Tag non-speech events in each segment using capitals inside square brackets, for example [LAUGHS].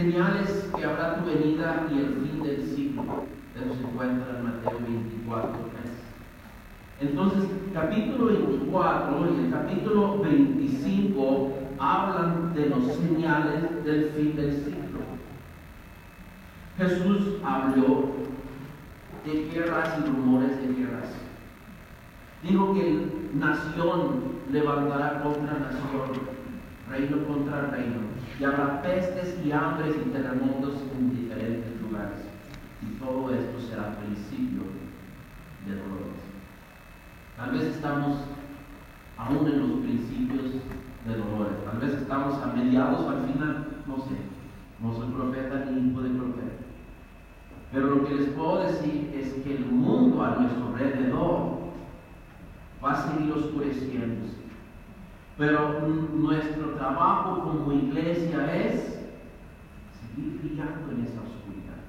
señales que habrá tu venida y el fin del siglo. Eso se encuentra en Mateo 24, 3. Entonces, capítulo 24 y el capítulo 25 hablan de los señales del fin del siglo. Jesús habló de guerras y rumores de guerras. Dijo que nación levantará contra nación, reino contra reino, y habrá pestes y hambres y terremotos en diferentes lugares. Y todo esto será principio de dolores. Tal vez estamos aún en los principios de dolores. Tal vez estamos a mediados al final, no sé. No soy profeta ni hijo de profeta. Pero lo que les puedo decir es que el mundo a nuestro alrededor va a seguir oscureciéndose. Pero nuestro trabajo como iglesia es seguir brillando en esa oscuridad,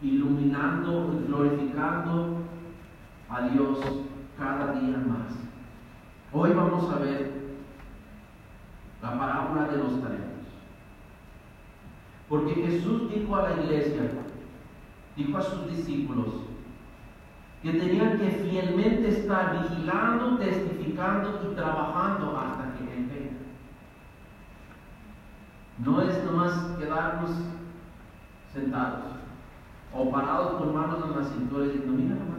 iluminando glorificando a Dios cada día más. Hoy vamos a ver la parábola de los talentos. Porque Jesús dijo a la iglesia, dijo a sus discípulos, que tenían que fielmente estar vigilando, testificando y trabajando hasta que Él venga. No es nomás quedarnos sentados o parados con manos en la cintura y diciendo, mira nomás.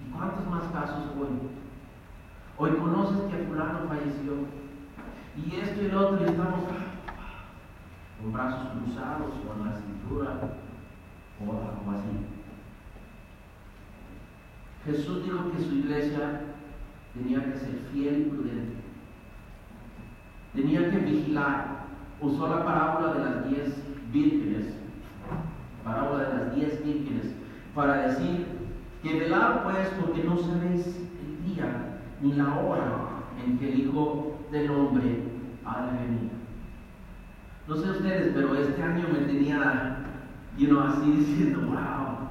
¿Y cuántos más casos hoy? Hoy conoces que fulano falleció y esto y lo otro y estamos con brazos cruzados en la cintura o algo así. Jesús dijo que su iglesia tenía que ser fiel y prudente. Tenía que vigilar. Usó la parábola de las diez vírgenes, parábola de las diez vírgenes, para decir que velar pues porque no sabéis el día ni la hora en que el Hijo del Hombre ha de venir. No sé ustedes, pero este año me tenía y uno así diciendo, wow,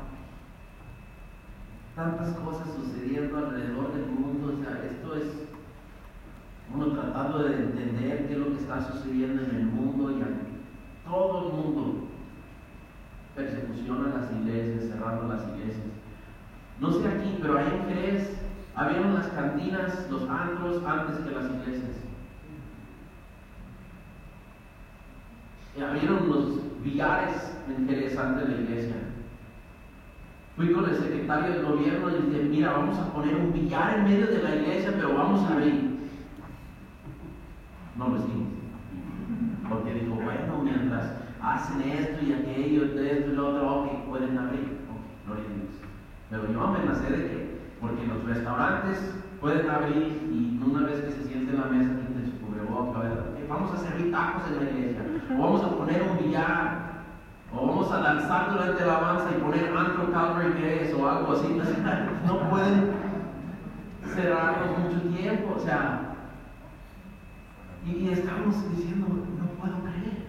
tantas cosas sucediendo alrededor del mundo, o sea, esto es uno tratando de entender qué es lo que está sucediendo en el mundo y a todo el mundo persecución a las iglesias, cerrando las iglesias. No sé aquí, pero ahí en Jerez habían las cantinas, los antros antes que las iglesias. Y abrieron los billares en Jerez antes de la iglesia. Fui con el secretario del gobierno y dije, mira, vamos a poner un billar en medio de la iglesia, pero vamos a abrir. No lo hicimos. Porque dijo, bueno, mientras hacen esto y aquello, esto y lo otro, ok, pueden abrir. Ok, gloria a Dios. Pero yo amenacé de que, porque los restaurantes pueden abrir y una vez que se siente en la mesa, quiten su cubreboca, vamos a servir tacos en la iglesia, o vamos a poner un billar, o vamos a lanzar durante la alabanza y poner Antro Calvary que o algo así. [LAUGHS] No pueden cerrarnos mucho tiempo, o sea, y, y estamos diciendo, no puedo creer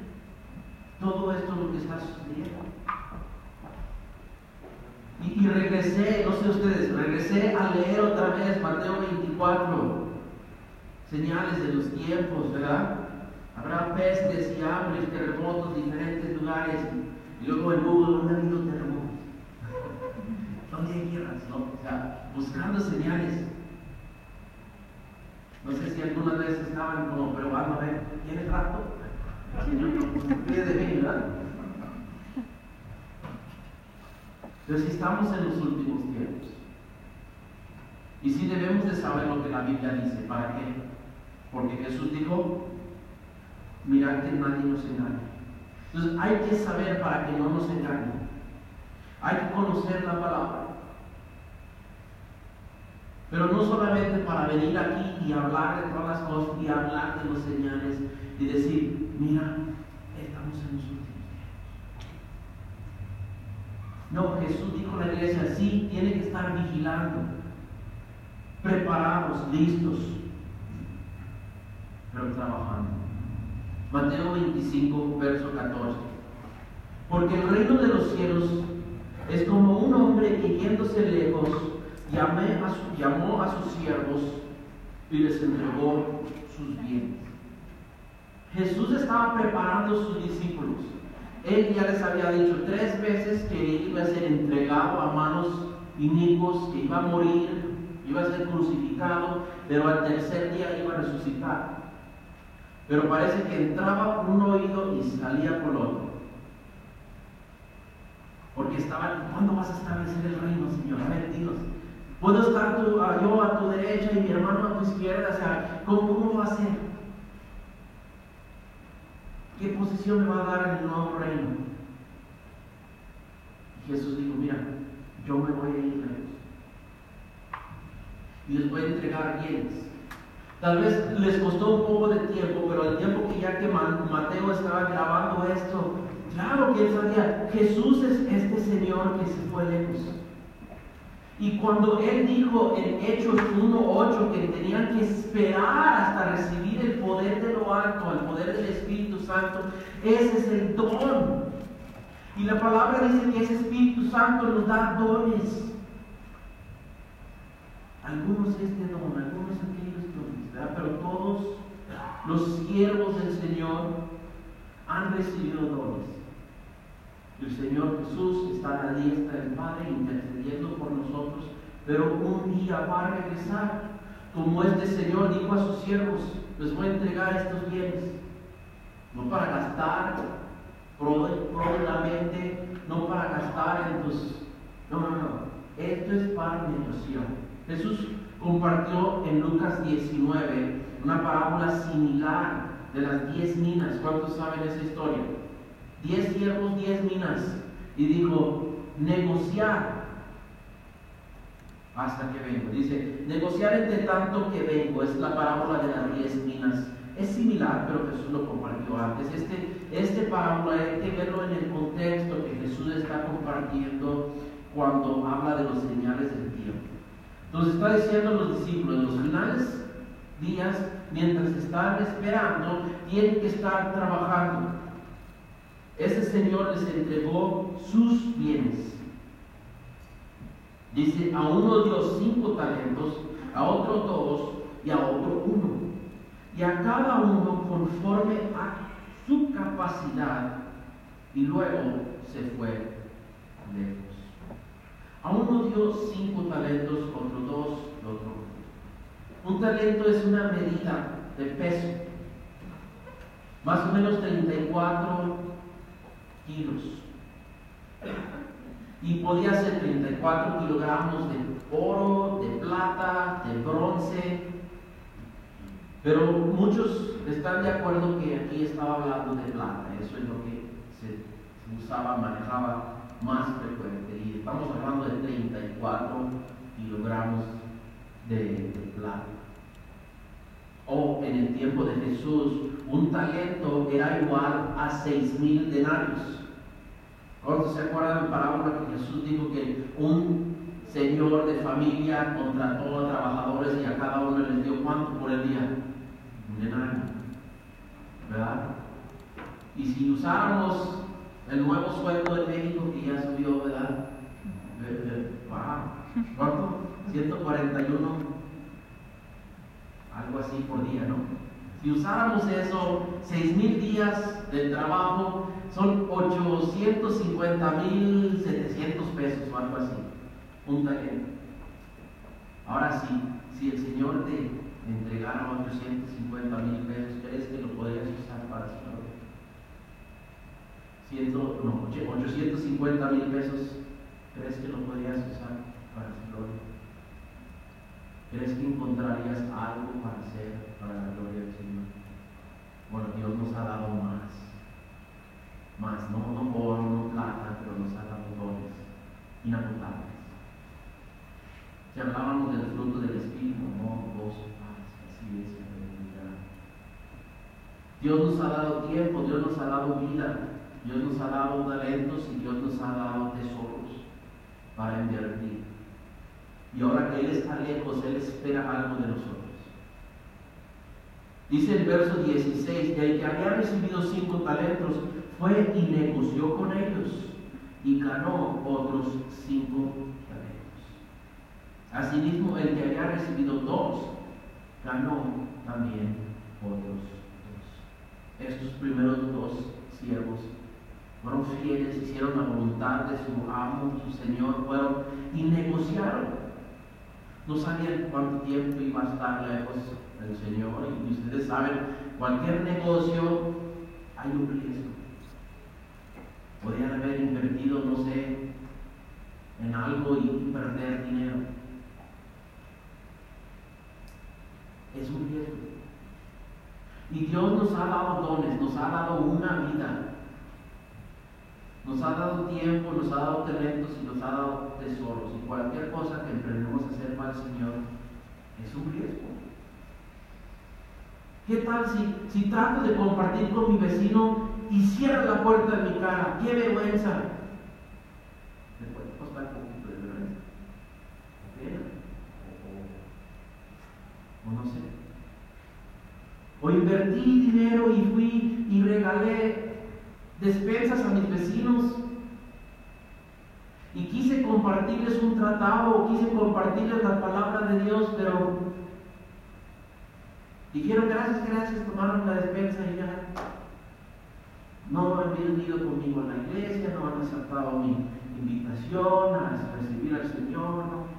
todo esto lo que está sucediendo. Y, regresé, no sé ustedes, regresé a leer otra vez Mateo 24, señales de los tiempos, ¿verdad? Habrá pestes y hambres, terremotos, diferentes lugares. Y luego en Google, ¿dónde ha habido terremotos? [LAUGHS] ¿Dónde guerras? ¿no? O sea, buscando señales. No sé si algunas veces estaban como probando a ver, ¿tiene rato? [LAUGHS] Señor, de mí, ¿verdad? Si estamos en los últimos tiempos, y si debemos de saber lo que la Biblia dice, ¿para qué? Porque Jesús dijo, mirad que nadie nos engañe. Entonces hay que saber para que no nos engañen. Hay que conocer la palabra. Pero no solamente para venir aquí y hablar de todas las cosas y hablar de los señales y decir, mira, estamos en los últimos tiempos. No, Jesús dijo a la iglesia, sí, tiene que estar vigilando, preparados, listos, pero trabajando. Mateo 25, verso 14. Porque el reino de los cielos es como un hombre que yéndose lejos llamó a sus siervos y les entregó sus bienes. Jesús estaba preparando a sus discípulos. Él ya les había dicho tres veces que iba a ser entregado a manos inicuos, que iba a morir, iba a ser crucificado, pero al tercer día iba a resucitar. Pero parece que entraba por un oído y salía por otro. Porque estaban, ¿cuándo vas a establecer el reino, Señor? A ver, dinos. Puedo estar yo a tu derecha y mi hermano a tu izquierda. O sea, ¿cómo, ¿cómo va a ser? ¿Qué posición me va a dar en el nuevo reino? Y Jesús dijo, mira, yo me voy a ir lejos. Y les voy a entregar bienes. Tal vez les costó un poco de tiempo, pero al tiempo que ya que Mateo estaba grabando esto, claro que él sabía, Jesús es este Señor que se fue lejos. Y cuando él dijo en Hechos 1.8 que tenían que esperar hasta recibir el poder de lo alto, el poder del Espíritu Santo, ese es el don. Y la palabra dice que ese Espíritu Santo nos da dones. Algunos este don, algunos aquellos dones, pero todos los siervos del Señor han recibido dones. El Señor Jesús está a la diestra del Padre intercediendo por nosotros, pero un día va a regresar. Como este Señor dijo a sus siervos, les voy a entregar estos bienes, no para gastar probablemente, no para gastar en tus... No, no, no. Esto es para mi Jesús compartió en Lucas 19 una parábola similar de las diez minas. ¿Cuántos saben esa historia? diez siervos, diez minas. Y dijo, negociar hasta que vengo. Dice, negociar entre tanto que vengo. Es la parábola de las diez minas. Es similar, pero Jesús lo compartió antes. Este, este parábola hay que verlo en el contexto que Jesús está compartiendo cuando habla de los señales del tiempo. Entonces está diciendo a los discípulos, en los finales días, mientras están esperando, tienen que estar trabajando. Ese Señor les entregó sus bienes. Dice, a uno dio cinco talentos, a otro dos y a otro uno. Y a cada uno conforme a su capacidad. Y luego se fue lejos. A uno dio cinco talentos, otro dos, otro. Un talento es una medida de peso. Más o menos 34 kilos. Y podía ser 34 kilogramos de oro, de plata, de bronce. Pero muchos están de acuerdo que aquí estaba hablando de plata. Eso es lo que se, usaba, manejaba más frecuente. Y estamos hablando de 34 kilogramos de, de plata. O en el tiempo de Jesús, un talento era igual a seis mil denarios. ¿Cuántos se acuerdan la parábola que Jesús dijo que un señor de familia contrató a trabajadores y a cada uno les dio cuánto por el día? ¿Verdad? Y si usáramos el nuevo sueldo de México que ya subió, ¿verdad? ¿Cuánto? 141, algo así por día, ¿no? Si usáramos eso, seis mil días de trabajo, son 850 mil 700 pesos o algo así, un talento. Ahora sí, si el Señor te entregara 850 mil pesos, ¿crees que lo podrías usar para su gloria? no, 850 mil pesos, ¿crees que lo podrías usar para su gloria? ¿Crees que encontrarías algo para hacer para la gloria del Señor? Bueno, Dios nos ha dado más. Más, no, no oro, no plata, pero nos ha dado dones inagotables. Si hablábamos del fruto del Espíritu, amor, gozo, Dios nos ha dado tiempo, Dios nos ha dado vida, Dios nos ha dado talentos y Dios nos ha dado tesoros. para invertir. Y ahora que Él está lejos, Él espera algo de nosotros. Dice el verso 16, que el que había recibido cinco talentos fue y negoció con ellos y ganó otros cinco talentos. Asimismo, el que había recibido dos, ganó también otros dos. Estos primeros dos siervos fueron fieles, hicieron la voluntad de su amo, su señor, fueron y negociaron. No sabían cuánto tiempo iba a estar lejos del Señor, y ustedes saben, cualquier negocio hay un riesgo. Podrían haber invertido, no sé, en algo y perder dinero. Es un riesgo. Y Dios nos ha dado dones, nos ha dado una vida. Nos ha dado tiempo, nos ha dado talentos y nos ha dado tesoros. Y cualquier cosa que emprendemos a hacer para el Señor es un riesgo. ¿Qué tal si, si trato de compartir con mi vecino y cierra la puerta en mi cara? ¡Qué vergüenza! Me puede costar un poquito de vergüenza. O, o invertí dinero y fui y regalé despensas a mis vecinos y quise compartirles un tratado o quise compartirles la palabra de Dios, pero Dijeron gracias, gracias, tomaron la despensa y ya. No han venido conmigo a la iglesia, no han aceptado mi invitación a recibir al Señor, no.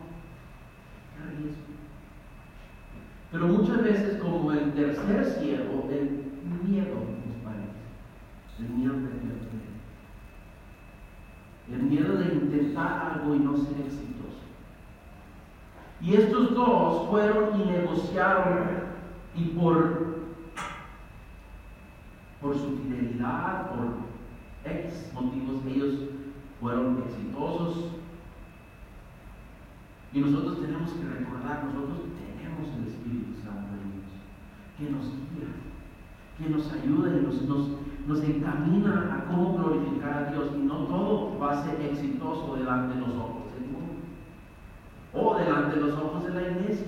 Pero muchas veces, como el tercer siervo, el miedo nos parece. El miedo de perder. El miedo de intentar algo y no ser exitoso. Y estos dos fueron y negociaron y por, por su fidelidad, por X motivos, ellos fueron exitosos. Y nosotros tenemos que recordar, nosotros tenemos el Espíritu Santo en Dios, que nos guía, que nos ayuda y nos, nos, nos encamina a cómo glorificar a Dios. Y no todo va a ser exitoso delante de los ojos del mundo o delante de los ojos de la iglesia.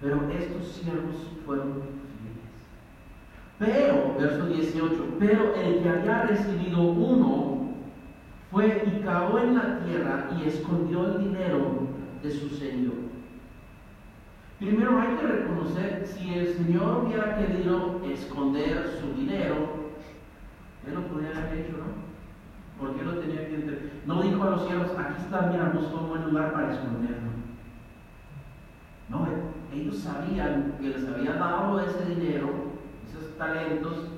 Pero estos siervos fueron fieles. Pero, verso 18, pero el que había recibido uno fue y cavó en la tierra y escondió el dinero de su Señor. Primero hay que reconocer, si el Señor hubiera querido esconder su dinero, Él lo podría haber hecho, ¿no? ¿Por qué lo tenía que entender? No dijo a los cielos, aquí está, mira, busco un buen lugar para esconderlo. No, ellos sabían que les había dado ese dinero, esos talentos,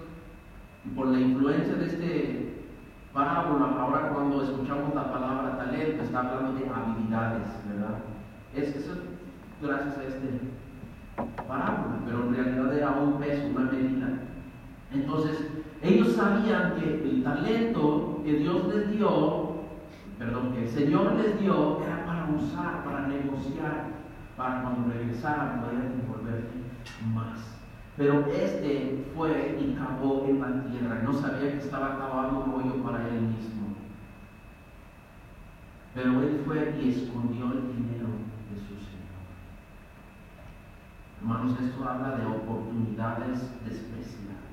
por la influencia de este parábola, ahora cuando escuchamos la palabra talento, está hablando de habilidades, ¿verdad? Es eso gracias a este parábola, pero en realidad era un peso, una medida. Entonces, ellos sabían que el talento que Dios les dio, perdón, que el Señor les dio, era para usar, para negociar para cuando regresaran poder devolver más. Pero este fue y cavó en la tierra. No sabía que estaba cavando un hoyo para él mismo. Pero él fue y escondió el dinero de su Señor. Hermanos, esto habla de oportunidades despreciadas.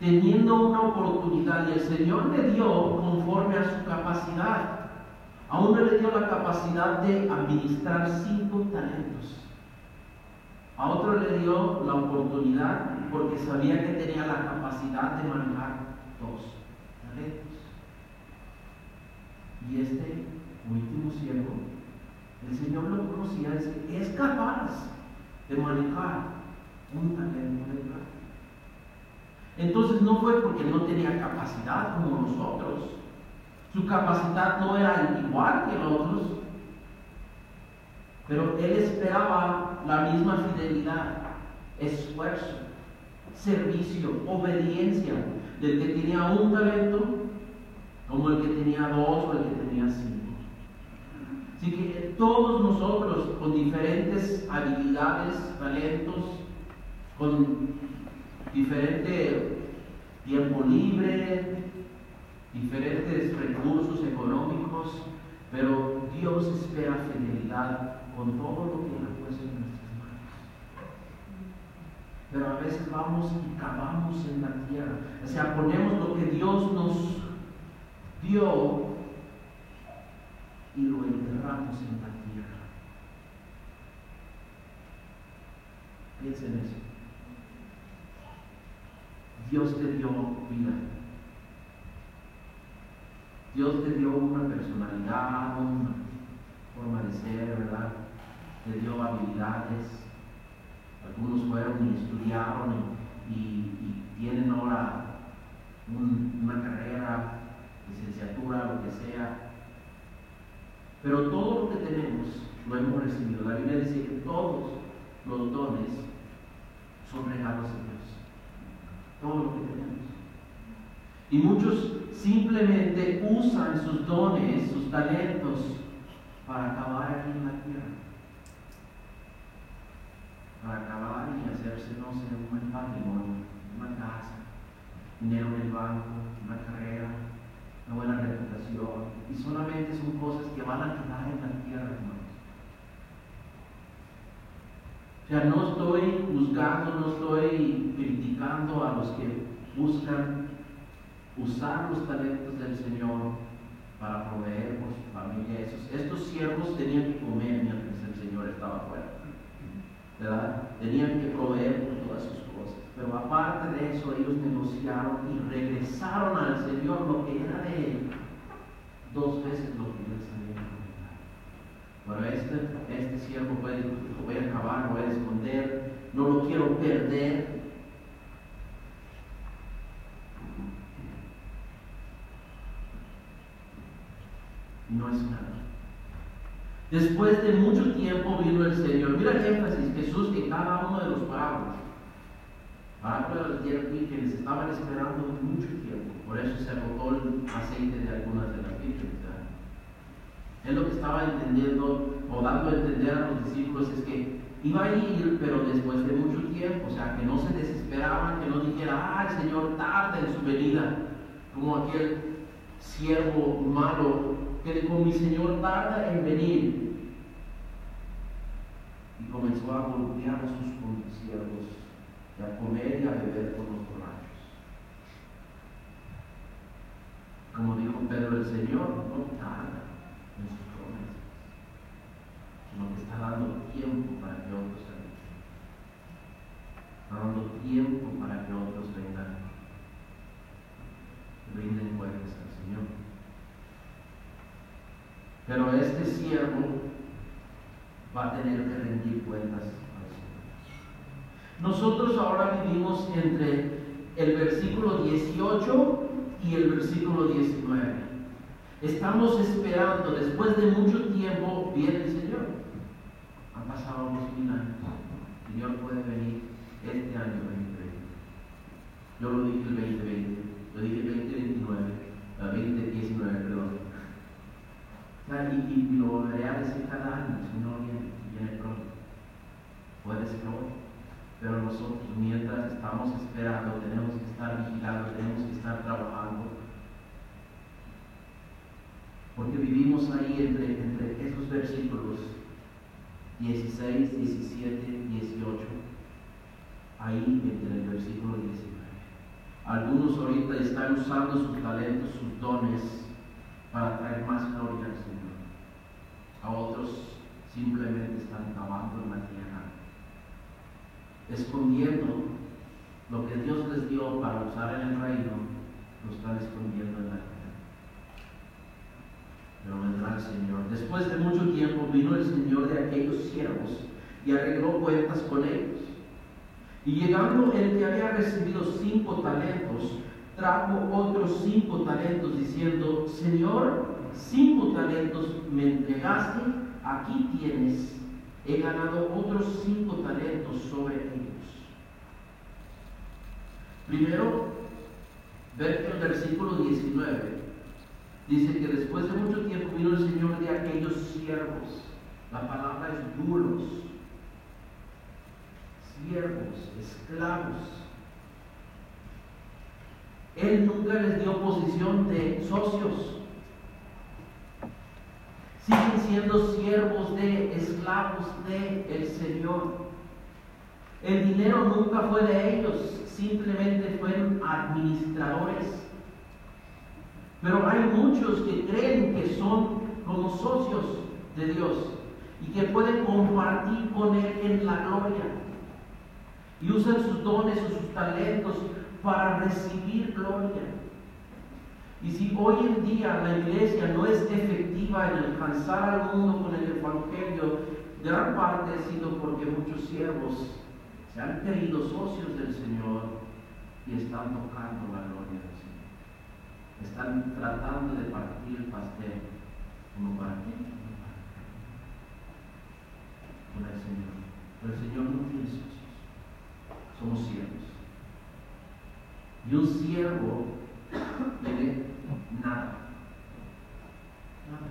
Teniendo una oportunidad y el Señor le dio conforme a su capacidad. A uno le dio la capacidad de administrar cinco talentos. A otro le dio la oportunidad porque sabía que tenía la capacidad de manejar dos talentos. Y este último siervo, el Señor lo conocía, es, es capaz de manejar un talento de plata. Entonces no fue porque no tenía capacidad como nosotros, su capacidad no era igual que otros, pero él esperaba la misma fidelidad, esfuerzo, servicio, obediencia del que tenía un talento como el que tenía dos o el que tenía cinco. Que todos nosotros con diferentes habilidades, talentos, con diferente tiempo libre, diferentes recursos económicos, Pero Dios espera fidelidad con todo lo que Él ha puesto en nuestras manos. Pero a veces vamos y cavamos en la tierra. O sea, ponemos lo que Dios nos dio y lo enterramos en la tierra. Piensen en eso. Dios te dio vida. Dios te dio una personalidad, una forma de ser, ¿verdad? Te dio habilidades. Algunos fueron y estudiaron y, tienen ahora una carrera, licenciatura, lo que sea. Pero todo lo que tenemos lo hemos recibido. La Biblia dice que todos los dones son regalos de Dios. Todo lo que tenemos. Y muchos simplemente usan sus dones, sus talentos, para acabar aquí en la tierra. Para acabar y hacerse, no sé, un buen patrimonio, una casa, dinero en el banco, una carrera, una buena reputación. Y solamente son cosas que van a quedar en la tierra, hermanos. O sea, no estoy juzgando, no estoy criticando a los que buscan usar los talentos del Señor para proveer por su familia. estos siervos tenían que comer mientras el Señor estaba fuera. ¿Verdad? Tenían que proveer por todas sus. Pero aparte de eso, ellos negociaron y regresaron al Señor lo que era de Él, dos veces lo que les había Bueno, este, este siervo puede, lo voy a acabar, lo voy a esconder, no lo quiero perder, no es nada. Después de mucho tiempo vino el Señor. Mira el énfasis, Jesús en cada uno de los parábolas. Parábolas que les estaban esperando mucho tiempo. Por eso se agotó el aceite de algunas de las vírgenes. Él lo que estaba entendiendo o dando a entender a los discípulos es que iba a ir, pero después de mucho tiempo. O sea, que no se desesperaban, que no dijera, ah, el Señor tarda en su venida. Como aquel siervo malo que dijo, mi Señor tarda en venir. Y comenzó a golpear a sus conciervos y a comer y a beber con los borrachos. Como dijo Pedro, el Señor no tarda en sus promesas, sino que está dando tiempo para que otros salgan. Está dando tiempo para que otros vengan rinden cuentas al Señor. Pero este siervo va a tener que rendir cuentas. Nosotros ahora vivimos entre el versículo 18 y el versículo 19. Estamos esperando, después de mucho tiempo, viene el Señor. Han pasado unos mil años. El Señor puede venir este año 2020. Yo lo dije el 2020, lo dije el 2029, el 2019, perdón. Y, lo volveré a decir cada año, si no viene, viene pronto. Puede ser hoy. Pero nosotros, mientras estamos esperando, tenemos que estar vigilando, tenemos que estar trabajando. Porque vivimos ahí entre, entre esos versículos 16, 17, 18. Ahí entre el versículo 19. Algunos ahorita están usando sus talentos, sus dones para traer más gloria al Señor. A otros simplemente están cavando en la tierra, escondiendo lo que Dios les dio para usar en el reino, lo están escondiendo en la tierra. Pero vendrá el Señor. Después de mucho tiempo vino el Señor de aquellos siervos y arregló cuentas con ellos. Y llegando el que había recibido cinco talentos, trajo otros cinco talentos diciendo, Señor, cinco talentos me entregaste, aquí tienes, he ganado otros cinco talentos sobre ellos. Primero, el versículo 19. Dice que después de mucho tiempo vino el Señor de aquellos siervos. La palabra es duros. Siervos, esclavos él nunca les dio posición de socios. Siguen siendo siervos de, esclavos de el Señor. El dinero nunca fue de ellos, simplemente fueron administradores. Pero hay muchos que creen que son como socios de Dios y que pueden compartir con Él en la gloria. Y usan sus dones o sus talentos para recibir gloria. Y si hoy en día la iglesia no es efectiva en alcanzar al mundo con el Evangelio, gran parte ha sido porque muchos siervos se han querido socios del Señor y están tocando la gloria del Señor. Están tratando de partir el pastel como para qué? Con el Señor. Pero el Señor no tiene socios. Somos siervos. Y un siervo tiene nada. Nada.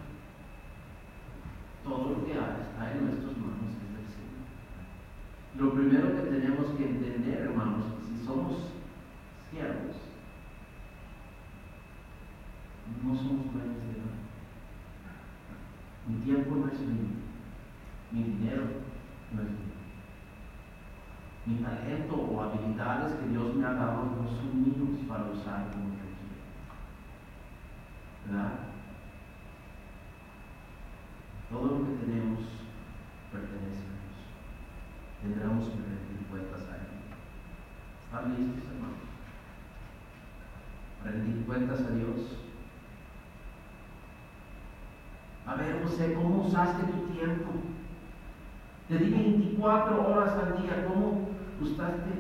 Todo lo que está en nuestras manos es del Señor. Lo primero que tenemos que entender, hermanos, si somos siervos, no somos dueños de nada. Mi tiempo no es mío. Mi dinero no es mío. Mi talento o habilidades que Dios me ha dado no son míos para usar. ¿Verdad? Todo lo que tenemos pertenece a Dios. Tendremos que rendir cuentas a Él. ¿Están listos, hermanos? Rendir cuentas a Dios. A ver, José, ¿cómo usaste tu tiempo? Te di 24 horas al día. ¿Cómo usaste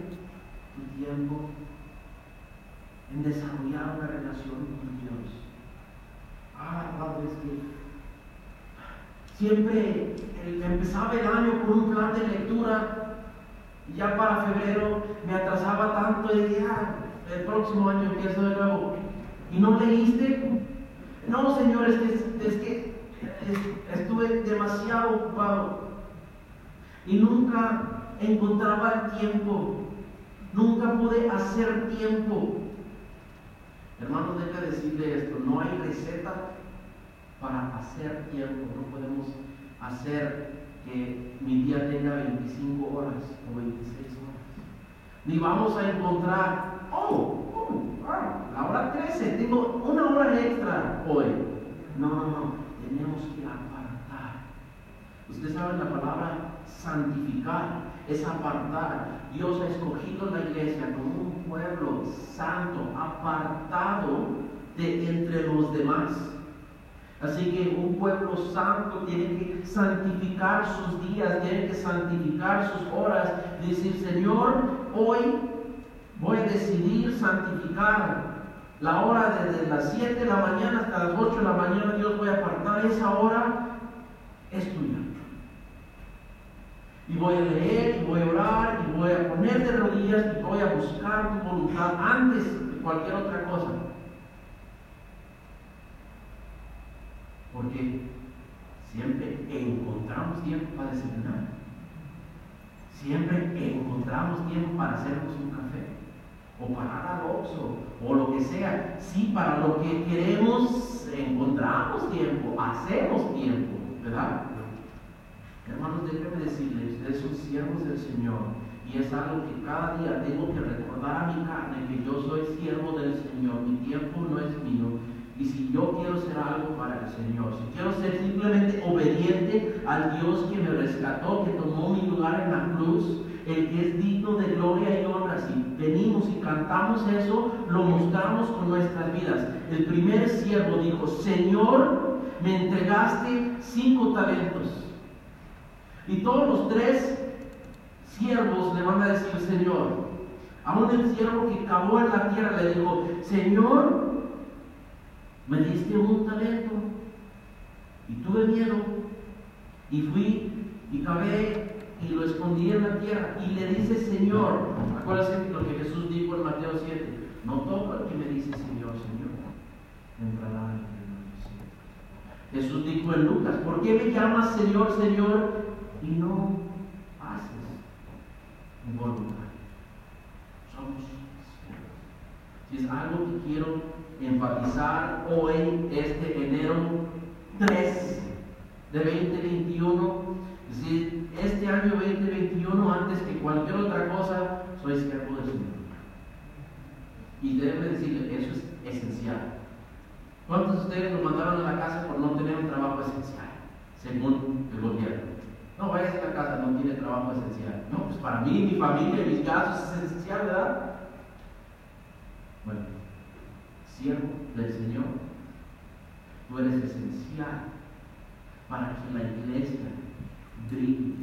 tu tiempo en desarrollar una relación con Dios? Ah, Padre, es que siempre empezaba el año con un plan de lectura y ya para febrero me atrasaba tanto y dije, ah, el próximo año empiezo de nuevo. ¿Y no leíste? No, Señor, es que, es que estuve demasiado ocupado y nunca encontraba el tiempo, nunca pude hacer tiempo. Hermano, deja decirle esto, no hay receta para hacer tiempo, no podemos hacer que mi día tenga 25 horas o 26 horas. Ni vamos a encontrar, oh, oh la hora 13, tengo una hora extra hoy. No, no, no, tenemos que apartar. Usted sabe la palabra santificar, es apartar. Dios ha escogido la iglesia como un pueblo santo, apartado de entre los demás. Así que un pueblo santo tiene que santificar sus días, tiene que santificar sus horas. Decir, Señor, hoy voy a decidir santificar la hora desde las 7 de la mañana hasta las 8 de la mañana. Dios voy a apartar esa hora, es tuya. Y voy a leer, y voy a orar, y voy a poner de rodillas, y voy a buscar tu voluntad antes de cualquier otra cosa. Porque siempre encontramos tiempo para desayunar. Siempre encontramos tiempo para hacernos un café. O para al oxo, o lo que sea. Sí, para lo que queremos encontramos tiempo, hacemos tiempo, ¿verdad? Hermanos, déjenme decirles, ustedes son siervos del Señor. Y es algo que cada día tengo que recordar a mi carne que yo soy siervo del Señor. Mi tiempo no es mío. Y si yo quiero ser algo para el Señor, si quiero ser simplemente obediente al Dios que me rescató, que tomó mi lugar en la cruz, el que es digno de gloria y honra, si venimos y cantamos eso, lo mostramos con nuestras vidas. El primer siervo dijo, Señor, me entregaste cinco talentos. Y todos los tres siervos le van a decir, Señor, aún el siervo que cavó en la tierra le dijo, Señor, me diste un talento y tuve miedo y fui y cavé y lo escondí en la tierra y le dice Señor, acuérdense lo que Jesús dijo en Mateo 7, no todo el que me dice Señor, Señor, entrará en el. Jesús dijo en Lucas, ¿por qué me llamas Señor, Señor y no haces mi voluntad? Somos si es algo que quiero enfatizar hoy, este enero 3, de 2021. Si este año 2021, antes que cualquier otra cosa, soy siervo del Señor. Y debe decirle, eso es esencial. ¿Cuántos de ustedes nos mandaron a la casa por no tener un trabajo esencial, según el gobierno? No vayas a la casa, no tiene trabajo esencial. No, pues para mí, mi familia, mis gastos es esencial, ¿verdad? Bueno, siervo del Señor, tú eres esencial para que la iglesia brille,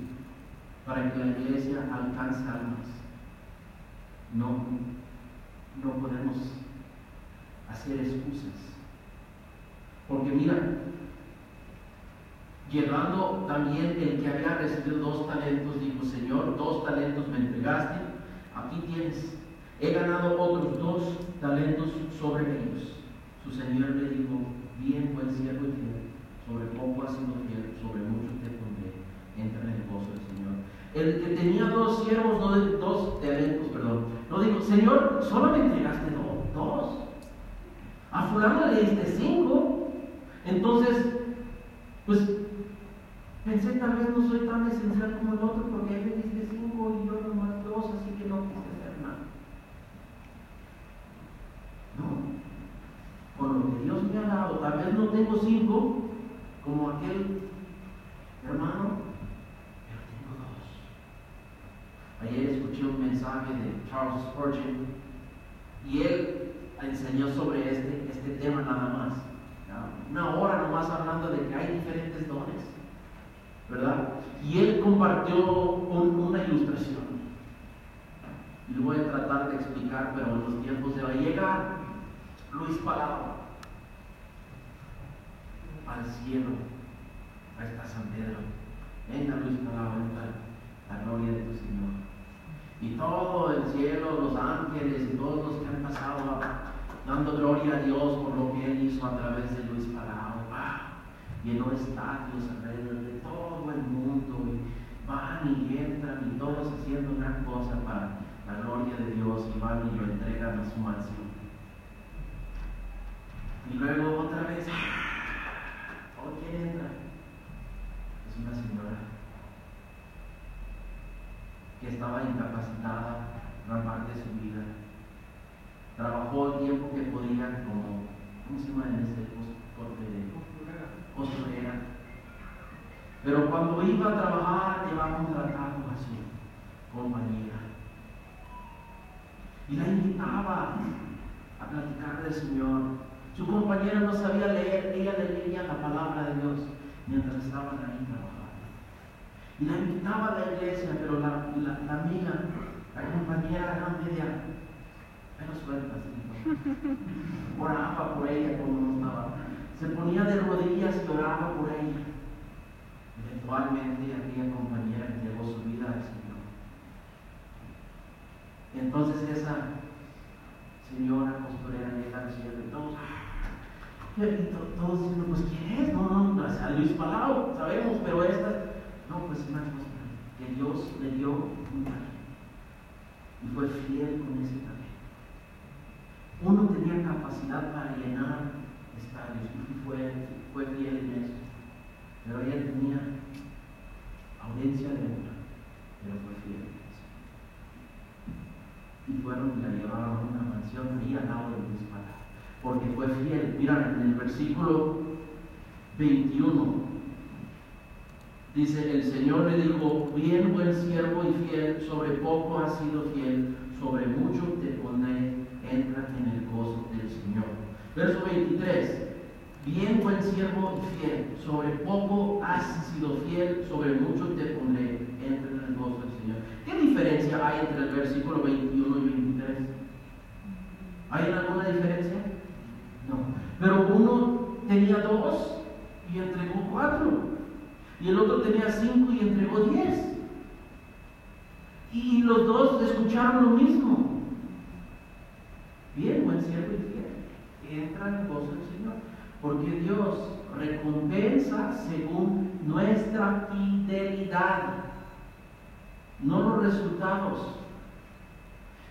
para que la iglesia alcance almas. No, no podemos hacer excusas. Porque mira, llegando también el que había recibido dos talentos, dijo, Señor, dos talentos me entregaste, aquí tienes, he ganado otros dos talentos sobre ellos. Su Señor le dijo, bien, buen siervo y fiel, sobre poco has sido fiel, sobre mucho te pondré, entra en el gozo del Señor. El que tenía dos siervos, no dos talentos, perdón, no dijo, Señor, solo me entregaste dos, dos. A fulano le diste cinco. Entonces, pues pensé tal vez no soy tan esencial como el otro porque él me diste cinco y yo nomás dos, así que no quise hacer nada. No. Con lo que Dios me ha dado, tal vez no tengo cinco como aquel hermano, pero tengo dos. Ayer escuché un mensaje de Charles Spurgeon y él enseñó sobre este, este tema nada más. Una hora nomás hablando de que hay diferentes dones, ¿verdad? Y él compartió una ilustración. Y lo voy a tratar de explicar, pero en los tiempos de va a llegar Luis Palau al cielo. Ahí está San Pedro. Venga Luis Palau, entra la gloria de tu Señor. Y todo el cielo, los ángeles y todos los que han pasado dando gloria a Dios por lo que Él hizo a través de Luis Palau. ¡Ah! Llenó estadios alrededor de todo el mundo y van y entran y todos haciendo gran cosa para la gloria de Dios y van y lo entregan a su mansión. Y luego otra vez, ¿por quién entra? Es una señora que estaba incapacitada gran parte de su vida. Trabajó el tiempo que podía como, ¿cómo se llama en este de costurera? Pero cuando iba a trabajar, llevaba contratado a su compañera. Y la invitaba a platicar del Señor. Su compañera no sabía leer, ella le leía la palabra de Dios mientras estaban ahí trabajando. Y la invitaba a la iglesia, pero la, la, la amiga, la compañera era media, menos suelta, oraba por ella cuando no estaba. Se ponía de rodillas y oraba por ella. Eventualmente aquella compañera entregó su vida al Señor. Entonces esa señora costurera llega al cielo y todos, y todos diciendo, pues ¿quién es? No, no, a Luis Palau, sabemos, pero esta, no, pues una que Dios le dio un talento y fue fiel con ese talento. Uno tenía capacidad para llenar estadios y fue, fue fiel en eso, pero ella tenía audiencia de una, pero fue fiel. Y fueron y la llevaron a una mansión ahí al lado de Luis Palau porque fue fiel. Mira, en el versículo 21 dice, el Señor le dijo, bien buen siervo y fiel, sobre poco has sido fiel, sobre mucho te pondré, entra en el gozo del Señor. Verso 23, bien buen siervo y fiel, sobre poco has sido fiel, sobre mucho te pondré, entra en el gozo del Señor. ¿Qué diferencia hay entre el versículo 21 y 23? ¿Hay alguna diferencia? No. Pero uno tenía dos y entregó cuatro. Y el otro tenía cinco y entregó diez. Y los dos escucharon lo mismo. Bien, buen siervo y fiel. Entra en el gozo del Señor. Porque Dios recompensa según nuestra fidelidad, no los resultados.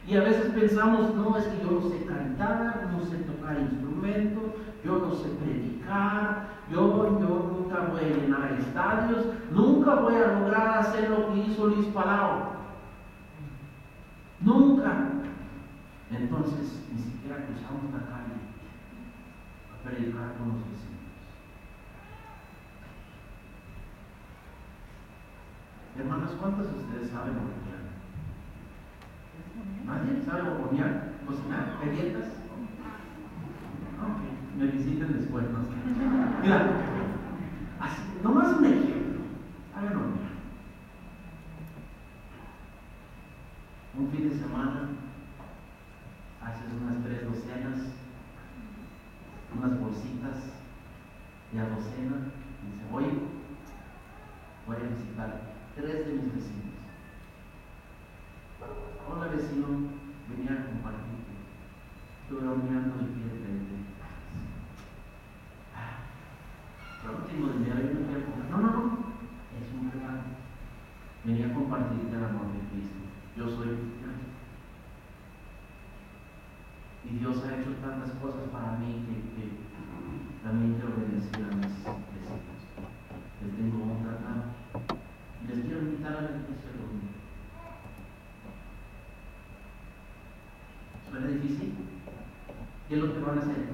Y a veces pensamos, no, es que yo no sé cantar, no sé tocar instrumento, yo no sé predicar, yo, yo, nunca voy a llenar estadios, nunca voy a lograr hacer lo que hizo Luis Palau. Nunca. Entonces, ni siquiera cruzamos la calle con los vecinos. Hermanas, ¿cuántos de ustedes saben hornear? ¿Nadie sabe hornear? ¿Cocinar? ¿Galletas? Ok, me visiten después. ¿no? Mira, así, nomás un ejemplo. Hagan hornear. Un fin de semana haces unas tres docenas, unas bolsitas de a docena, y dice, oye, voy a visitar tres de mis vecinos. Hola vecino, venía a compartir. Estuve horneando el pie de frente. Ah, pero no tengo dinero, yo no quiero comer. No, no, no, es un regalo. Venía a compartir el amor de Cristo. Yo soy cristiano. Y Dios ha hecho tantas cosas para mí que, que también quiero bendecir a mis vecinos. Les tengo un tratado. Les quiero invitar a la iglesia domingo. ¿Suena difícil? ¿Qué es lo que van a hacer?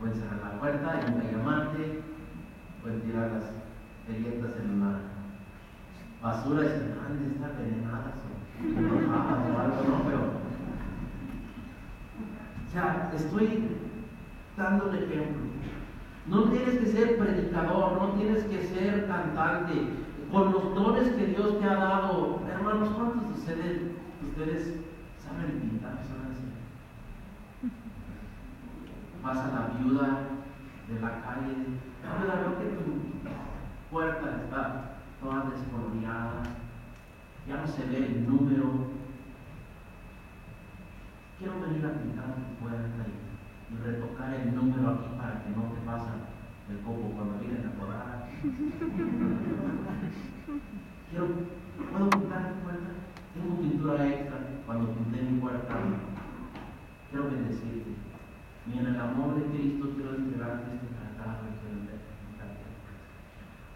Pueden cerrar la puerta y nunca llamarte, pueden tirar las galletas en la basura y decir, han de estar envenenadas o enojadas o algo, ¿no? Pero, o sea, estoy dando el ejemplo. No tienes que ser predicador, no tienes que ser cantante. Con los dones que Dios te ha dado, hermanos, ¿cuántos de ustedes, ustedes saben pintar, saben hacer? Vas a la viuda de la calle, viuda, veo que tu puerta está toda desbordeada, ya no se ve el número. Quiero venir a pintar tu puerta y, y retocar el número aquí para que no te pasa el coco cuando vienen a cobrar. [LAUGHS] Quiero, ¿puedo pintar mi puerta? Tengo pintura extra cuando pinté mi puerta. Quiero bendecirte. Y en el amor de Cristo quiero entregarte este tratado.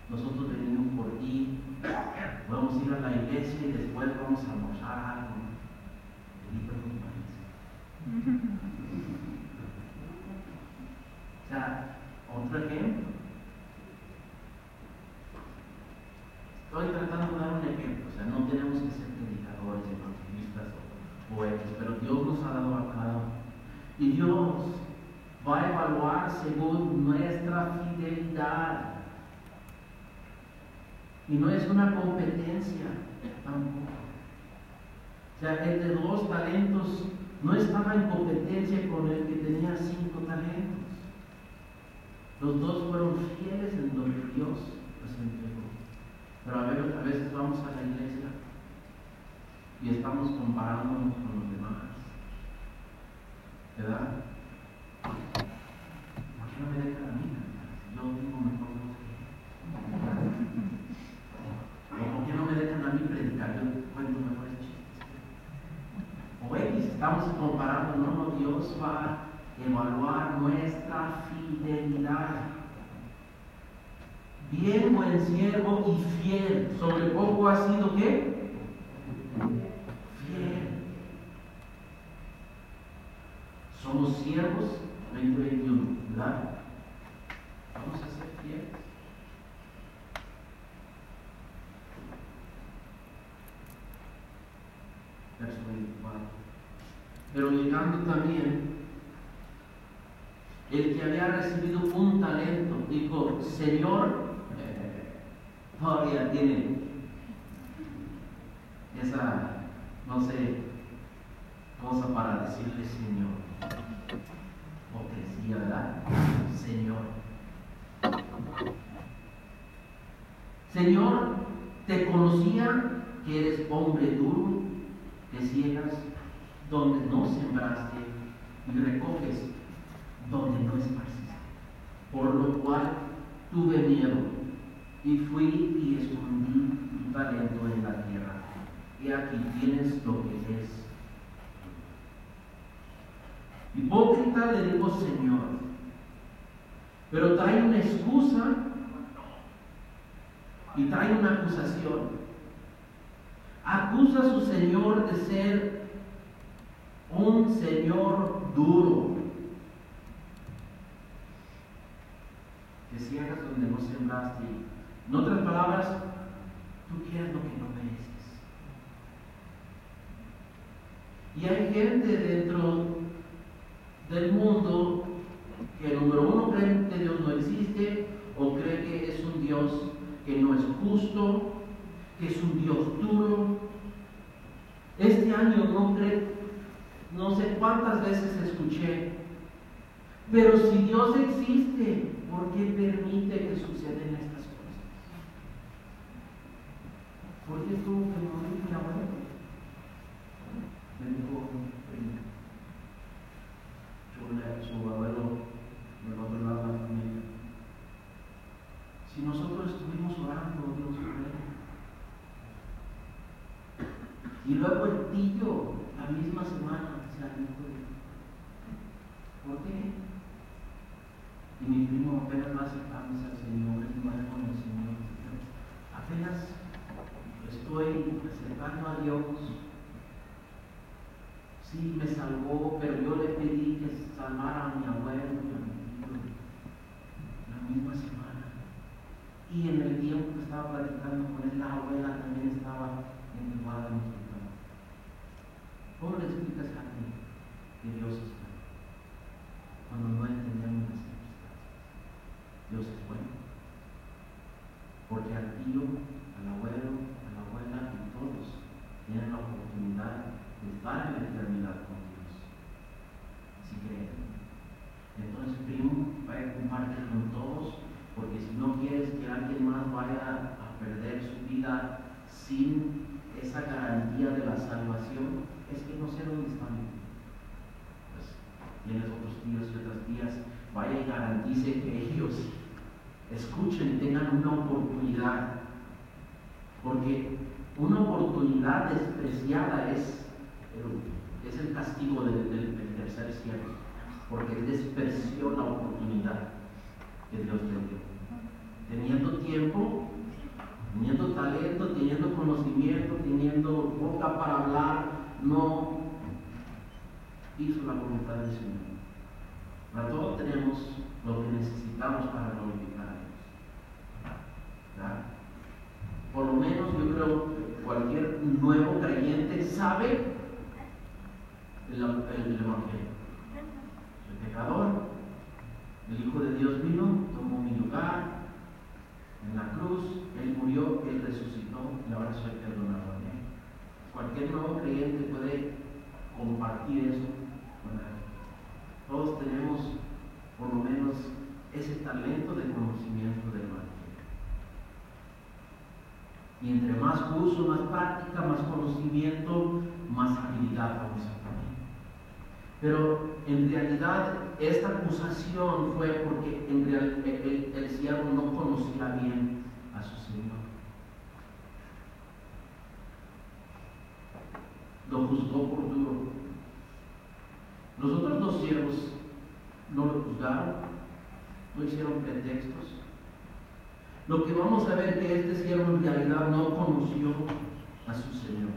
Nosotros venimos por ti. A ir a la iglesia y después vamos a almorzar algo. Bendito. O sea, otro ejemplo. Estoy tratando de dar un ejemplo, o sea, no tenemos que ser evangelistas o poetas, pero Dios nos ha dado a cada uno. Y Dios va a evaluar según nuestra fidelidad. Y no es una competencia tampoco. O sea, el de dos talentos no estaba en competencia con el que tenía cinco talentos. Los dos fueron fieles en que Dios les entregó. Pero a a veces vamos a la iglesia y estamos comparándonos con los demás. ¿Verdad? ¿Por qué no me dejan a mí? Yo tengo mejor voz que ¿O por qué no me dejan a mí predicar? Yo cuento mejores chistes. O X, estamos comparando, no, no, Dios va a evaluar nuestra fidelidad. Bien, buen siervo y fiel. Sobre poco ha sido qué? Fiel. Somos siervos 2021, ¿verdad? Vamos a ser fieles. Verso 24. Pero llegando también el que había recibido un talento dijo, Señor, eh, todavía tiene esa, no sé, cosa para decirle Señor. Hipocresía, ¿verdad? Señor. Señor, te conocía que eres hombre duro, que ciegas donde no sembraste y recoges donde no esparciste. Por lo cual tuve miedo y fui y escondí tu talento en la tierra. Y aquí tienes lo que es. Hipócrita le dijo Señor, pero trae una excusa y trae una acusación. Acusa a su Señor de ser un Señor duro, que cierras donde no sembraste. En otras palabras, tú quieres lo que no mereces. Y hay gente dentro del mundo que número uno cree que Dios no existe o cree que es un Dios que no es justo, que es un Dios duro. Este año no cree, no sé cuántas veces escuché, pero si Dios existe, ¿por qué permite que sucedan estas cosas? ¿Por qué tuvo que morir mi abuelo? Me dijo primo. Su abuelo del otro lado de la familia. Si nosotros estuvimos orando, Dios fue. Y luego el tío, la misma semana, se alejó ¿Por qué? Y mi primo apenas va acercándose al Señor, es más con el Señor. Apenas estoy acercando a Dios. Sí, me salvó, pero yo le pedí que salvara a mi abuelo y a mi tío la misma semana. Y en el tiempo que estaba platicando con él, la abuela también estaba entubada en el hospital. ¿Cómo le explicas a ti que Dios está? Cuando no entendemos las Dios es bueno. Porque al tío, al abuelo, a la abuela y todos tienen la oportunidad de estar en la eternidad con Dios. Si creen. Entonces, primo, vaya a compartir con todos, porque si no quieres que alguien más vaya a perder su vida sin esa garantía de la salvación, es que no sé dónde están. Pues tienes otros tíos y otras tías, garantice que ellos escuchen, tengan una oportunidad. Porque una oportunidad despreciada es, es el castigo del, tercer cielo. Porque despreció la oportunidad que Dios le dio. Teniendo tiempo, teniendo talento, teniendo conocimiento, teniendo boca para hablar, no hizo la voluntad del Señor. Para todo tenemos lo que necesitamos para glorificar por lo menos yo creo que cualquier nuevo creyente sabe el, Evangelio. Soy pecador, el Hijo de Dios vino, tomó mi lugar en la cruz, Él murió, Él resucitó y ahora soy perdonado. Cualquier nuevo creyente puede compartir eso con él. Todos tenemos por lo menos ese talento de conocimiento del Evangelio. Y entre más uso, más práctica, más conocimiento, más habilidad vamos a tener. Pero en realidad esta acusación fue porque real, el, el, siervo no conocía bien a su Señor. Lo juzgó por duro. Los otros dos siervos no lo juzgaron, no hicieron pretextos lo que vamos a ver que este siervo en realidad no conoció a su Señor.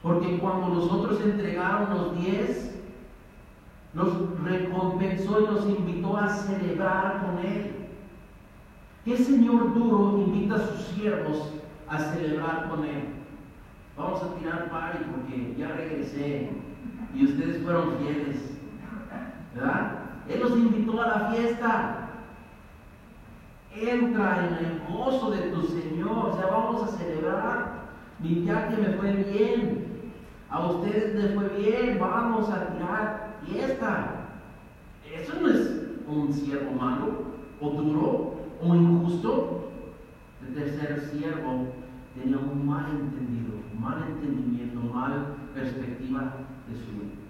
Porque cuando los otros entregaron los diez, los recompensó y los invitó a celebrar con él. ¿Qué Señor duro invita a sus siervos a celebrar con él? Vamos a tirar pari porque ya regresé y ustedes fueron fieles. ¿Verdad? Él los invitó a la fiesta. Entra en el gozo de tu Señor. O sea, vamos a celebrar. Mi que me fue bien. A ustedes les fue bien. Vamos a tirar fiesta. Eso no es un siervo malo o duro o injusto. El tercer siervo tenía un mal entendido, mal entendimiento, mal perspectiva de su vida.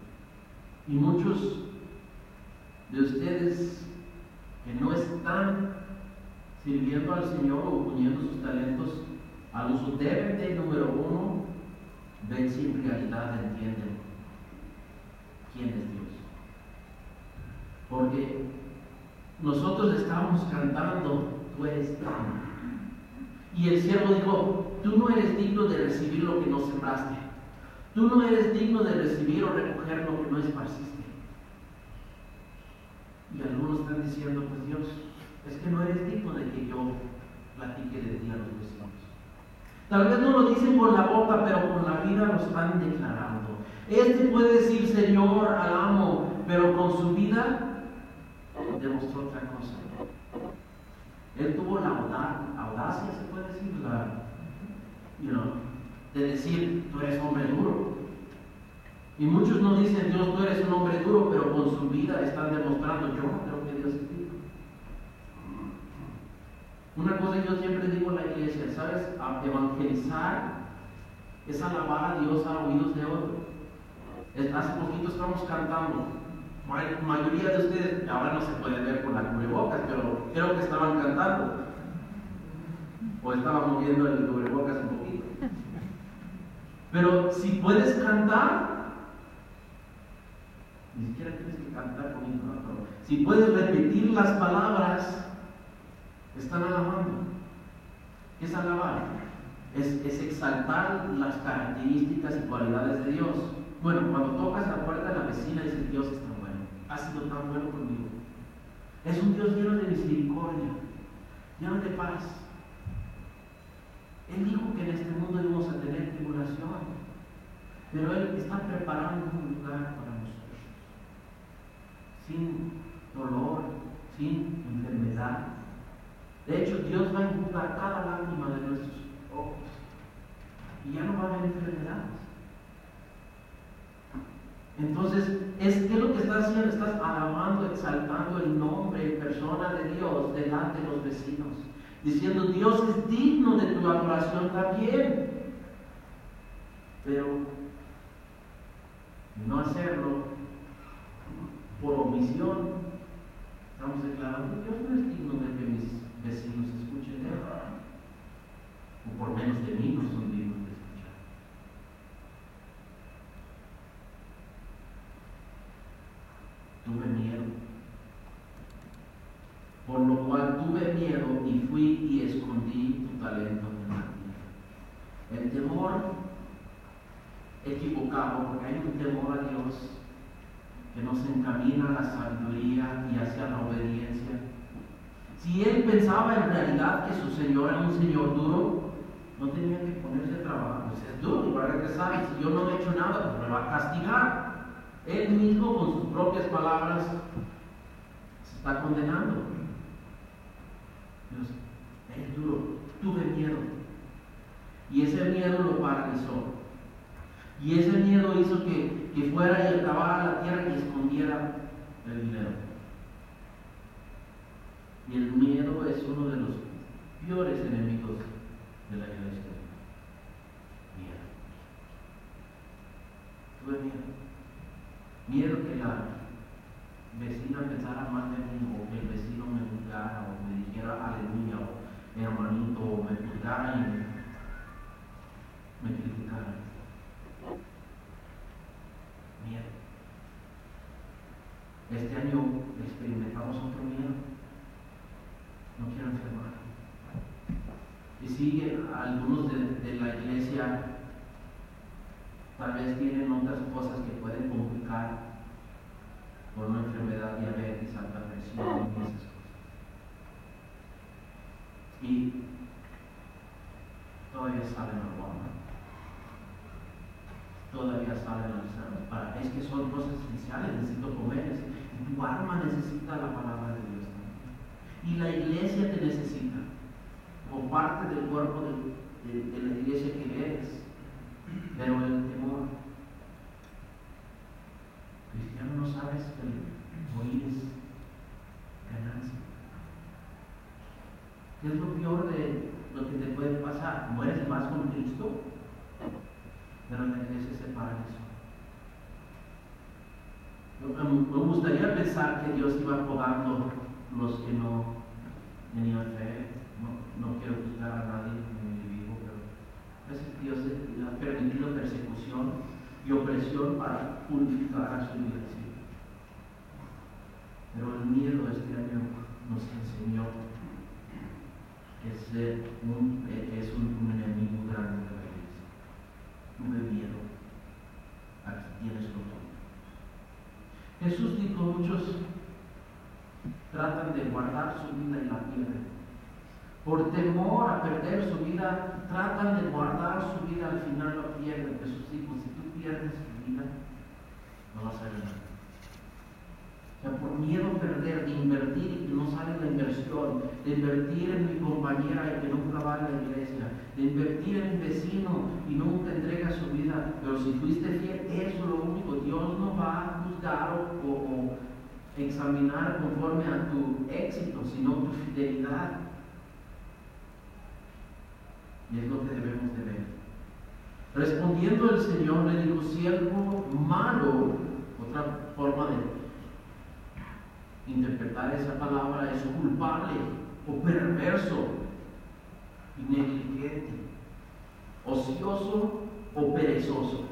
Y muchos de ustedes que no están sirviendo al Señor o poniendo sus talentos al uso, deben de, número uno, ver si en realidad entienden quién es Dios. Porque nosotros estamos cantando, tú eres Y el siervo dijo, tú no eres digno de recibir lo que no sembraste. Tú no eres digno de recibir o recoger lo que no esparciste. Y algunos están diciendo, pues Dios, es que no eres digno de que yo platique de ti a los vecinos. Tal vez no lo dicen con la boca, pero con la vida lo están declarando. Este puede decir Señor al amo, pero con su vida demostró otra cosa. Él tuvo la audacia, se puede decir, la, de decir, tú eres hombre duro. Y muchos no dicen, Dios, tú eres un hombre duro, pero con su vida están demostrando, yo creo que Dios es duro. Una cosa que yo siempre digo en la iglesia, ¿sabes? evangelizar es alabar a Dios a oídos de otro. Hace poquito estamos cantando. La mayoría de ustedes, ahora no se puede ver con la cubrebocas, pero creo que estaban cantando. O estaban moviendo el cubrebocas un poquito. Pero si puedes cantar, ni siquiera tienes que cantar pero si puedes repetir las palabras, están alabando. ¿Qué es alabar? Es, es exaltar las características y cualidades de Dios. Bueno, cuando tocas la puerta de la vecina dices, Dios es tan bueno, ha sido tan bueno conmigo. Es un Dios lleno de misericordia, lleno de paz. Él dijo que en este mundo íbamos a tener tribulación, pero Él está preparando un lugar para sin dolor, sin enfermedad. De hecho, Dios va a enjugar cada lágrima de nuestros ojos y ya no va a haber enfermedades. Entonces, es lo que estás haciendo, estás alabando, exaltando el nombre en persona de Dios delante de los vecinos, diciendo, Dios es digno de tu adoración también. Pero no hacerlo por omisión, estamos declarando, Dios no es digno de que mis vecinos escuchen de o por menos de mí no son dignos tuve miedo. Por lo cual tuve miedo y fui y escondí tu talento en la tierra. El temor equivocado, porque hay un temor a Dios que nos encamina a la sabiduría y hacia la obediencia. Si él pensaba en realidad que su Señor era un Señor duro, no tenía que ponerse a trabajar. Pues es duro y va a regresar y si yo no he hecho nada, pues me va a castigar. Él mismo con sus propias palabras se está condenando. Dios, es duro, tuve miedo. Y ese miedo lo paralizó. Y ese miedo hizo que, que fuera y acabara la tierra y escondiera el dinero. Y el miedo es uno de los peores enemigos de la iglesia. Miedo. Tuve miedo. Miedo que la vecina pensara mal de mí, o que el vecino me juzgara, o me dijera aleluya, o hermanito, o me juzgara y me, criticara. Miedo. Este año experimentamos otro miedo. No quiero enfermar. Y sigue algunos de, la iglesia Tal vez tienen otras cosas que pueden complicar por una enfermedad, diabetes, alta presión y esas cosas. Y todavía salen al Walmart. Todavía salen al para Es que son cosas esenciales, necesito comer. Y tu alma necesita la palabra de Dios también. Y la iglesia te necesita. Como parte del cuerpo de, la iglesia que eres. Pero el temor, cristiano no sabes que oír es ganancia. ¿Qué es lo peor de lo que te puede pasar? Mueres más con Cristo, pero la iglesia se paralizó. Me gustaría pensar que Dios iba podando los que no tenían fe. No, quiero juzgar a nadie Dios ha permitido persecución y opresión para purificar a su iglesia. Pero el miedo este año nos enseñó es, un, es un, enemigo grande de la iglesia. Tuve miedo. Aquí tienes lo todo. Jesús dijo, muchos tratan de guardar su vida y la pierden. Por temor a perder su vida, tratan de guardar su vida, al final la pierden. Jesús dijo, si tú pierdes tu vida, no vas a nada. O sea, por miedo a perder, de invertir y que no sale la inversión, de invertir en mi compañera y que nunca va a la iglesia, de invertir en mi vecino y nunca entrega su vida. Pero si fuiste fiel, eso es lo único. Dios no va juzgar o, examinar conforme a tu éxito, sino tu fidelidad. Y es lo que debemos de ver. Respondiendo el Señor le dijo, siervo malo, otra forma de interpretar esa palabra es culpable o perverso negligente, ocioso o perezoso.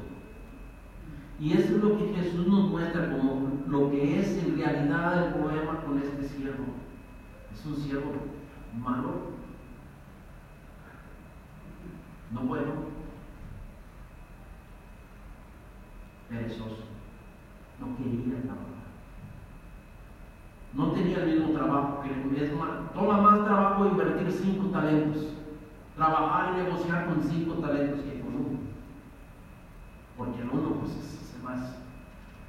Y eso es lo que Jesús nos muestra como lo que es en realidad el problema con este siervo. Es un siervo malo, no bueno, perezoso, no quería trabajar. No tenía el mismo trabajo que es más, toma más trabajo invertir cinco talentos, trabajar y negociar con cinco talentos que con uno. Porque el uno pues es, más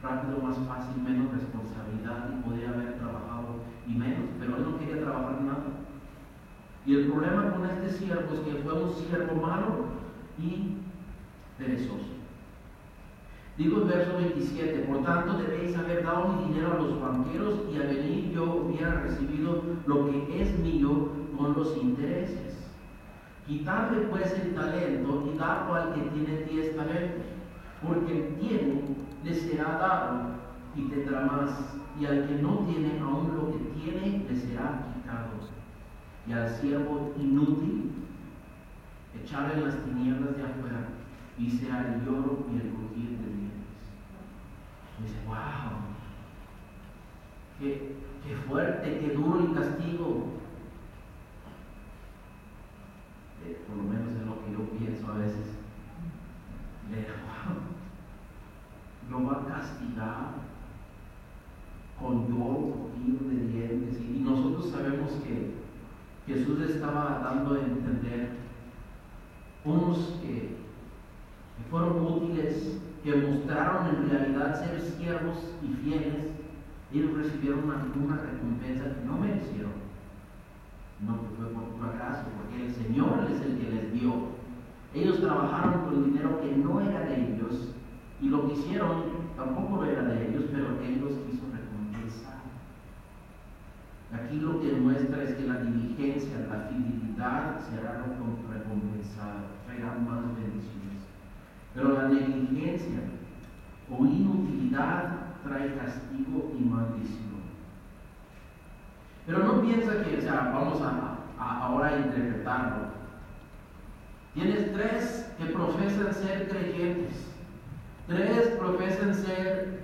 rápido, más fácil, menos responsabilidad y podría haber trabajado y menos, pero él no quería trabajar nada. Y el problema con este siervo es que fue un siervo malo y perezoso. Digo el verso 27, por tanto debéis haber dado mi dinero a los banqueros y a venir yo hubiera recibido lo que es mío con los intereses. Quitarle pues el talento y darlo al que tiene diez talentos, porque el tiene le será dado y tendrá más, y al que no tiene aún lo que tiene le será quitado. Y al siervo inútil echarle en las tinieblas de afuera, y será el lloro y el crujir de y dice, wow, qué, qué fuerte, qué duro el castigo. Eh, por lo menos es lo que yo pienso a veces. Lo va a castigar con lloro, de dientes. Y nosotros sabemos que Jesús estaba dando a entender unos que fueron útiles que mostraron en realidad ser siervos y fieles, ellos recibieron una, recompensa que no merecieron. No fue por acaso, porque el Señor es el que les dio. Ellos trabajaron con dinero que no era de ellos y lo que hicieron tampoco era de ellos, pero ellos quiso recompensar. Aquí lo que muestra es que la diligencia, la fidelidad será recompensada, traerá más bendiciones. Pero la negligencia o inutilidad trae castigo y maldición. Pero no piensa que, o sea, vamos a, ahora a interpretarlo. Tienes tres que profesan ser creyentes, tres profesan ser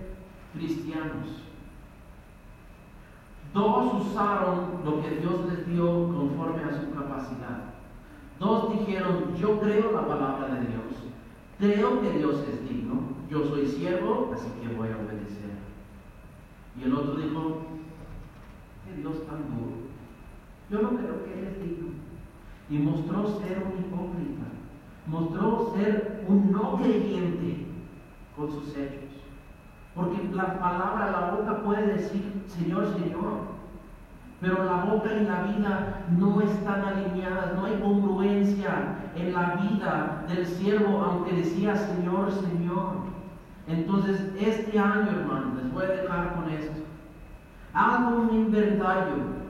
cristianos. Dos usaron lo que Dios les dio conforme a su capacidad. Dos dijeron, yo creo la palabra de Dios. Creo que Dios es digno, yo soy siervo, así que voy a obedecer. Y el otro dijo, qué Dios tan duro, yo no creo que Él es digno. Y mostró ser un hipócrita, mostró ser un no creyente con sus hechos. Porque la palabra, la boca puede decir, Señor, Señor, pero la boca y la vida no están alineadas, no hay congruencia en la vida del siervo, aunque decía Señor, Señor. Entonces, este año, hermano, les voy a dejar con esto. Hago un inventario.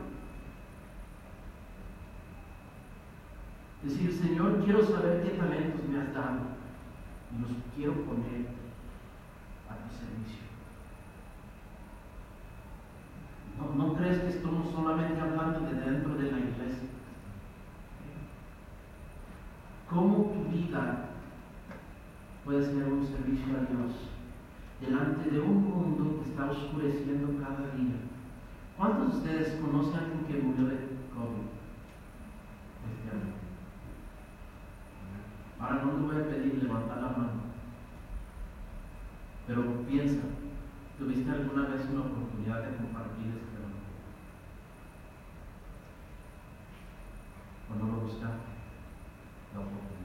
Decir, Señor, quiero saber qué talentos me has dado y los quiero poner a tu servicio. No, crees que estamos solamente hablando de dentro de la iglesia. ¿Cómo tu vida puede ser un servicio a Dios delante de un mundo que está oscureciendo cada día? ¿Cuántos de ustedes conocen a alguien que murió de COVID? Ahora no te voy a pedir levantar la mano, pero piensa, ¿tuviste alguna vez una oportunidad de compartir este amor? ¿O no lo buscaste? La oportunidad.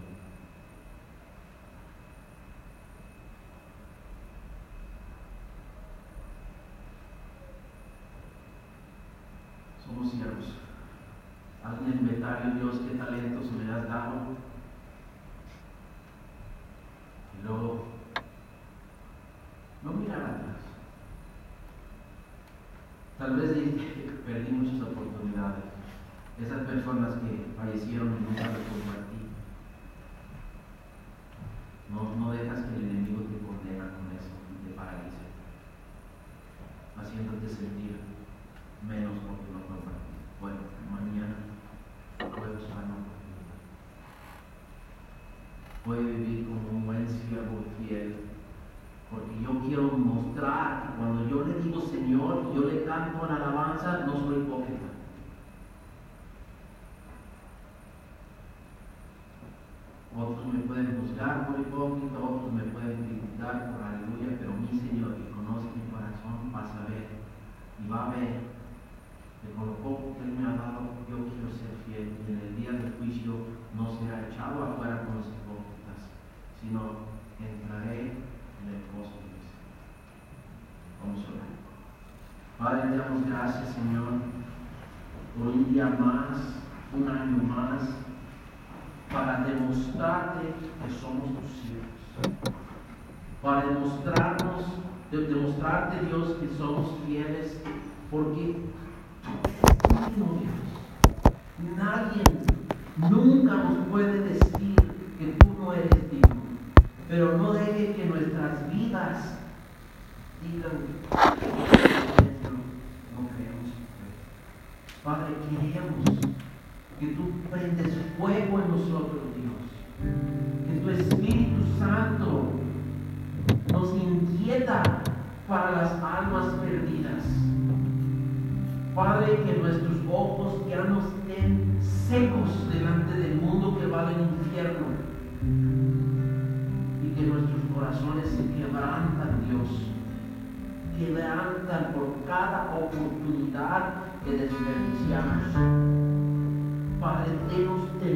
Somos siervos. Alguien inventario, Dios, qué talentos me has dado. Y luego, no mirar atrás. Tal vez perdí muchas oportunidades. Esas personas que fallecieron y nunca lo compartí. No, no dejas que el enemigo te condena con eso y te paralice, haciéndote sentir menos porque no compartí. Bueno, mañana puedo buscar una oportunidad. Puedo vivir como un buen siervo fiel. Porque yo quiero mostrar que cuando yo le digo Señor yo le canto en alabanza, no soy hipócrita. Otros me pueden juzgar por hipócrita, otros me pueden criticar por aleluya, pero mi Señor que conoce mi corazón va a saber y va a ver que con lo poco que Él me ha dado, yo quiero ser fiel y en el día del juicio no será echado afuera con los hipócritas, sino entraré en el gozo de Dios. Vamos a orar. Padre, te damos gracias, Señor, por un día más, un año más para demostrarte que somos tus hijos. Para demostrarnos, demostrarte Dios que somos fieles, porque Y que nuestros corazones se quebrantan, Dios. Quebrantan por cada oportunidad que desperdiciamos. Padre, denos de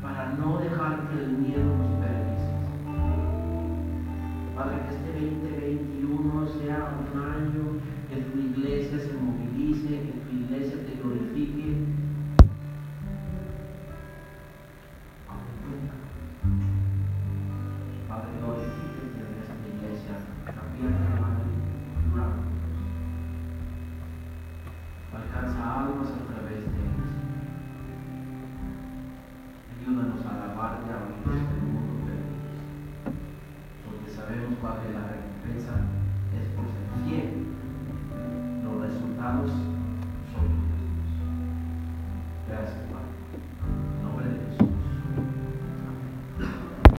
para no dejar que el miedo nos perdice. Padre, que este 2021 sea un año que tu iglesia se movilice, que tu iglesia te glorifique.